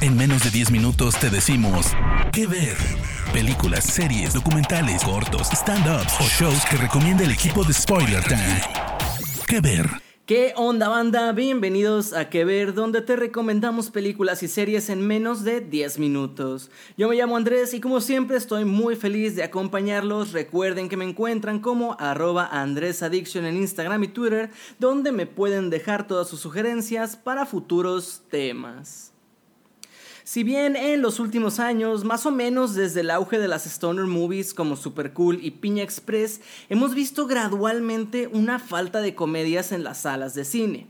En menos de 10 minutos te decimos qué ver. Películas, series, documentales, cortos, stand-ups o shows que recomienda el equipo de Spoiler Time. ¿Qué ver? ¿Qué onda banda? Bienvenidos a Que Ver, donde te recomendamos películas y series en menos de 10 minutos. Yo me llamo Andrés y como siempre estoy muy feliz de acompañarlos. Recuerden que me encuentran como arroba AndrésAddiction en Instagram y Twitter, donde me pueden dejar todas sus sugerencias para futuros temas. Si bien en los últimos años, más o menos desde el auge de las stoner movies como Super Cool y Piña Express, hemos visto gradualmente una falta de comedias en las salas de cine.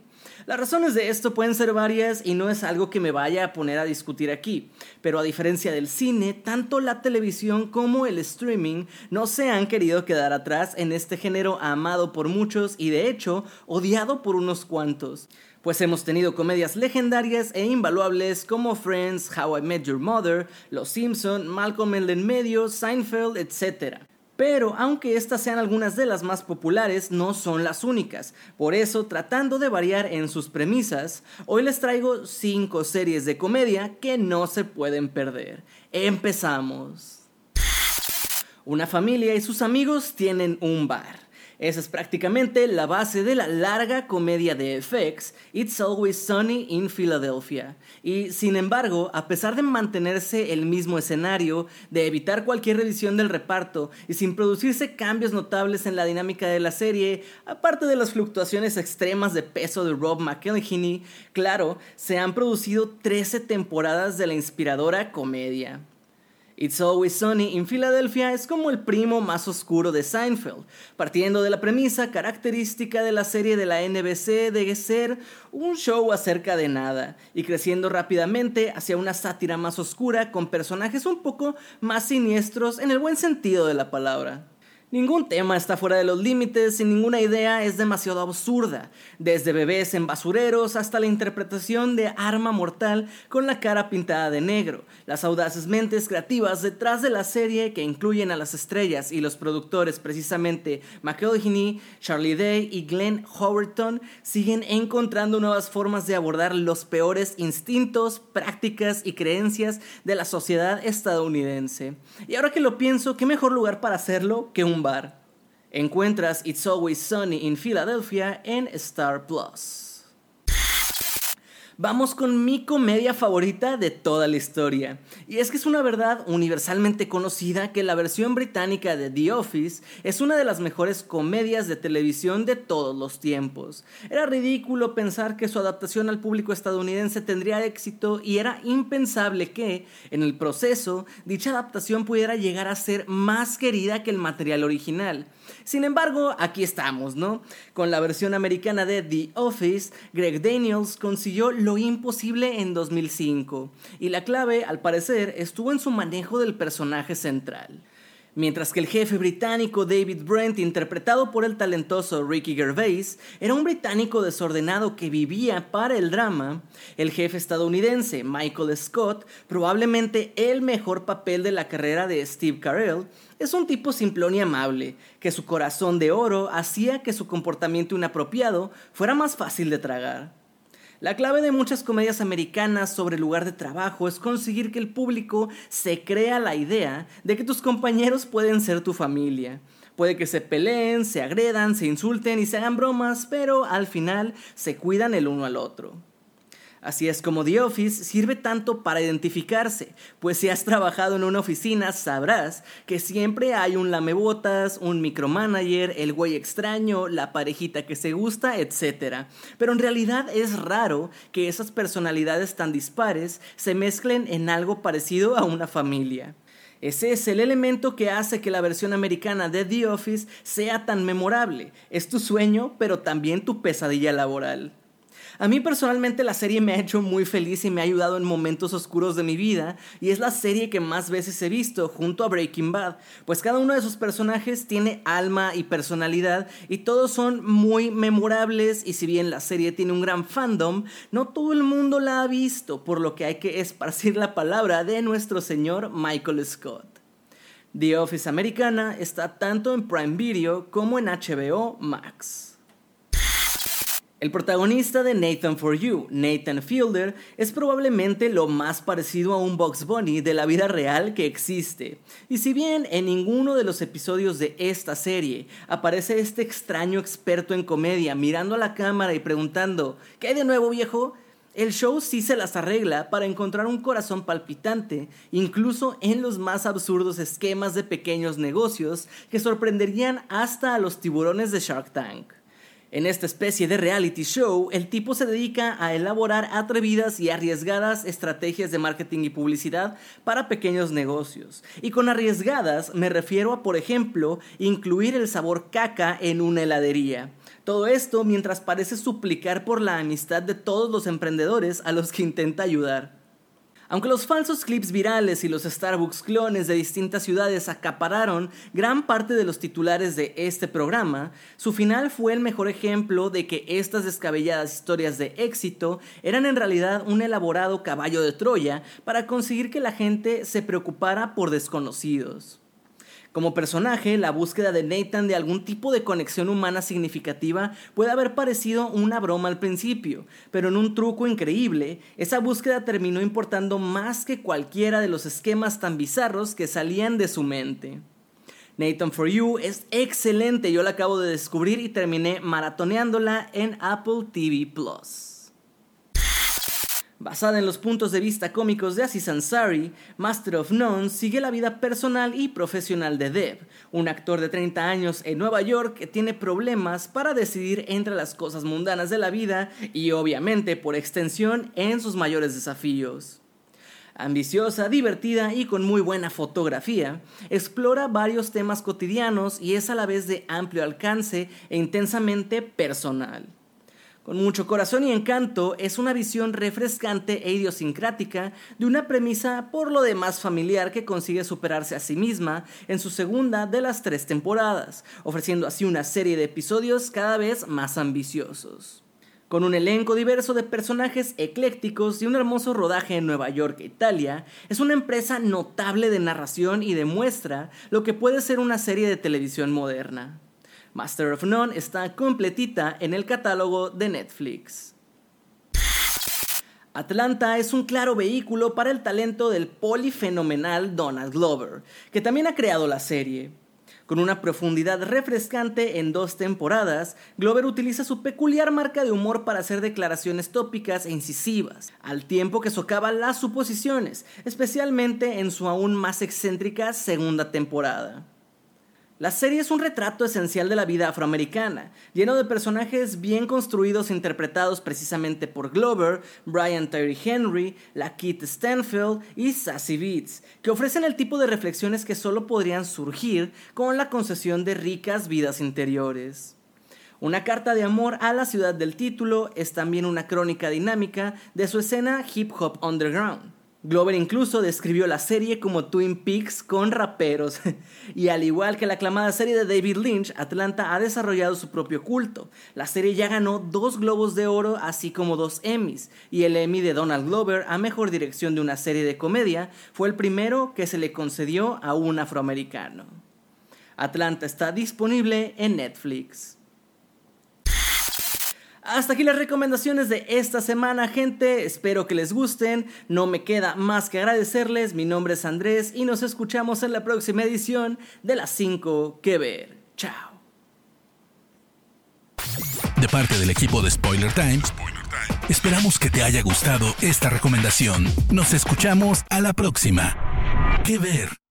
Las razones de esto pueden ser varias y no es algo que me vaya a poner a discutir aquí, pero a diferencia del cine, tanto la televisión como el streaming no se han querido quedar atrás en este género amado por muchos y de hecho odiado por unos cuantos pues hemos tenido comedias legendarias e invaluables como Friends, How I Met Your Mother, Los Simpson, Malcolm el en medio, Seinfeld, etc. Pero aunque estas sean algunas de las más populares, no son las únicas. Por eso, tratando de variar en sus premisas, hoy les traigo 5 series de comedia que no se pueden perder. Empezamos. Una familia y sus amigos tienen un bar. Esa es prácticamente la base de la larga comedia de FX, It's Always Sunny in Philadelphia. Y sin embargo, a pesar de mantenerse el mismo escenario, de evitar cualquier revisión del reparto y sin producirse cambios notables en la dinámica de la serie, aparte de las fluctuaciones extremas de peso de Rob McElhenney, claro, se han producido 13 temporadas de la inspiradora comedia. It's Always Sunny in Philadelphia es como el primo más oscuro de Seinfeld, partiendo de la premisa característica de la serie de la NBC de ser un show acerca de nada, y creciendo rápidamente hacia una sátira más oscura con personajes un poco más siniestros en el buen sentido de la palabra. Ningún tema está fuera de los límites y ninguna idea es demasiado absurda, desde bebés en basureros hasta la interpretación de arma mortal con la cara pintada de negro, las audaces mentes creativas detrás de la serie que incluyen a las estrellas y los productores precisamente McElhenney, Charlie Day y Glenn Howerton siguen encontrando nuevas formas de abordar los peores instintos, prácticas y creencias de la sociedad estadounidense. Y ahora que lo pienso, ¿qué mejor lugar para hacerlo que un Encuentras It's Always Sunny in Philadelphia en Star Plus. Vamos con mi comedia favorita de toda la historia. Y es que es una verdad universalmente conocida que la versión británica de The Office es una de las mejores comedias de televisión de todos los tiempos. Era ridículo pensar que su adaptación al público estadounidense tendría éxito y era impensable que, en el proceso, dicha adaptación pudiera llegar a ser más querida que el material original. Sin embargo, aquí estamos, ¿no? Con la versión americana de The Office, Greg Daniels consiguió lo imposible en 2005, y la clave, al parecer, estuvo en su manejo del personaje central. Mientras que el jefe británico David Brent, interpretado por el talentoso Ricky Gervais, era un británico desordenado que vivía para el drama, el jefe estadounidense Michael Scott, probablemente el mejor papel de la carrera de Steve Carell, es un tipo simplón y amable, que su corazón de oro hacía que su comportamiento inapropiado fuera más fácil de tragar. La clave de muchas comedias americanas sobre el lugar de trabajo es conseguir que el público se crea la idea de que tus compañeros pueden ser tu familia. Puede que se peleen, se agredan, se insulten y se hagan bromas, pero al final se cuidan el uno al otro. Así es como The Office sirve tanto para identificarse, pues si has trabajado en una oficina sabrás que siempre hay un lamebotas, un micromanager, el güey extraño, la parejita que se gusta, etc. Pero en realidad es raro que esas personalidades tan dispares se mezclen en algo parecido a una familia. Ese es el elemento que hace que la versión americana de The Office sea tan memorable. Es tu sueño, pero también tu pesadilla laboral. A mí personalmente la serie me ha hecho muy feliz y me ha ayudado en momentos oscuros de mi vida y es la serie que más veces he visto junto a Breaking Bad, pues cada uno de sus personajes tiene alma y personalidad y todos son muy memorables y si bien la serie tiene un gran fandom, no todo el mundo la ha visto, por lo que hay que esparcir la palabra de nuestro señor Michael Scott. The Office Americana está tanto en Prime Video como en HBO Max. El protagonista de Nathan for You, Nathan Fielder, es probablemente lo más parecido a un Box Bunny de la vida real que existe. Y si bien en ninguno de los episodios de esta serie aparece este extraño experto en comedia mirando a la cámara y preguntando ¿Qué hay de nuevo viejo? El show sí se las arregla para encontrar un corazón palpitante, incluso en los más absurdos esquemas de pequeños negocios que sorprenderían hasta a los tiburones de Shark Tank. En esta especie de reality show, el tipo se dedica a elaborar atrevidas y arriesgadas estrategias de marketing y publicidad para pequeños negocios. Y con arriesgadas me refiero a, por ejemplo, incluir el sabor caca en una heladería. Todo esto mientras parece suplicar por la amistad de todos los emprendedores a los que intenta ayudar. Aunque los falsos clips virales y los Starbucks clones de distintas ciudades acapararon gran parte de los titulares de este programa, su final fue el mejor ejemplo de que estas descabelladas historias de éxito eran en realidad un elaborado caballo de Troya para conseguir que la gente se preocupara por desconocidos. Como personaje, la búsqueda de Nathan de algún tipo de conexión humana significativa puede haber parecido una broma al principio, pero en un truco increíble, esa búsqueda terminó importando más que cualquiera de los esquemas tan bizarros que salían de su mente. Nathan For You es excelente, yo la acabo de descubrir y terminé maratoneándola en Apple TV Plus. Basada en los puntos de vista cómicos de Aziz Ansari, Master of None sigue la vida personal y profesional de Deb, un actor de 30 años en Nueva York que tiene problemas para decidir entre las cosas mundanas de la vida y obviamente por extensión en sus mayores desafíos. Ambiciosa, divertida y con muy buena fotografía, explora varios temas cotidianos y es a la vez de amplio alcance e intensamente personal. Con mucho corazón y encanto, es una visión refrescante e idiosincrática de una premisa por lo demás familiar que consigue superarse a sí misma en su segunda de las tres temporadas, ofreciendo así una serie de episodios cada vez más ambiciosos. Con un elenco diverso de personajes eclécticos y un hermoso rodaje en Nueva York e Italia, es una empresa notable de narración y demuestra lo que puede ser una serie de televisión moderna. Master of None está completita en el catálogo de Netflix. Atlanta es un claro vehículo para el talento del polifenomenal Donald Glover, que también ha creado la serie. Con una profundidad refrescante en dos temporadas, Glover utiliza su peculiar marca de humor para hacer declaraciones tópicas e incisivas, al tiempo que socava las suposiciones, especialmente en su aún más excéntrica segunda temporada. La serie es un retrato esencial de la vida afroamericana, lleno de personajes bien construidos e interpretados precisamente por Glover, Brian Tyree Henry, la Kit Stanfield y Sassy Beats, que ofrecen el tipo de reflexiones que solo podrían surgir con la concesión de ricas vidas interiores. Una carta de amor a la ciudad del título es también una crónica dinámica de su escena hip hop underground Glover incluso describió la serie como Twin Peaks con raperos. y al igual que la aclamada serie de David Lynch, Atlanta ha desarrollado su propio culto. La serie ya ganó dos Globos de Oro, así como dos Emmys. Y el Emmy de Donald Glover a Mejor Dirección de una serie de comedia fue el primero que se le concedió a un afroamericano. Atlanta está disponible en Netflix. Hasta aquí las recomendaciones de esta semana, gente. Espero que les gusten. No me queda más que agradecerles. Mi nombre es Andrés y nos escuchamos en la próxima edición de las 5 que ver. Chao. De parte del equipo de Spoiler Times, esperamos que te haya gustado esta recomendación. Nos escuchamos a la próxima. Que ver.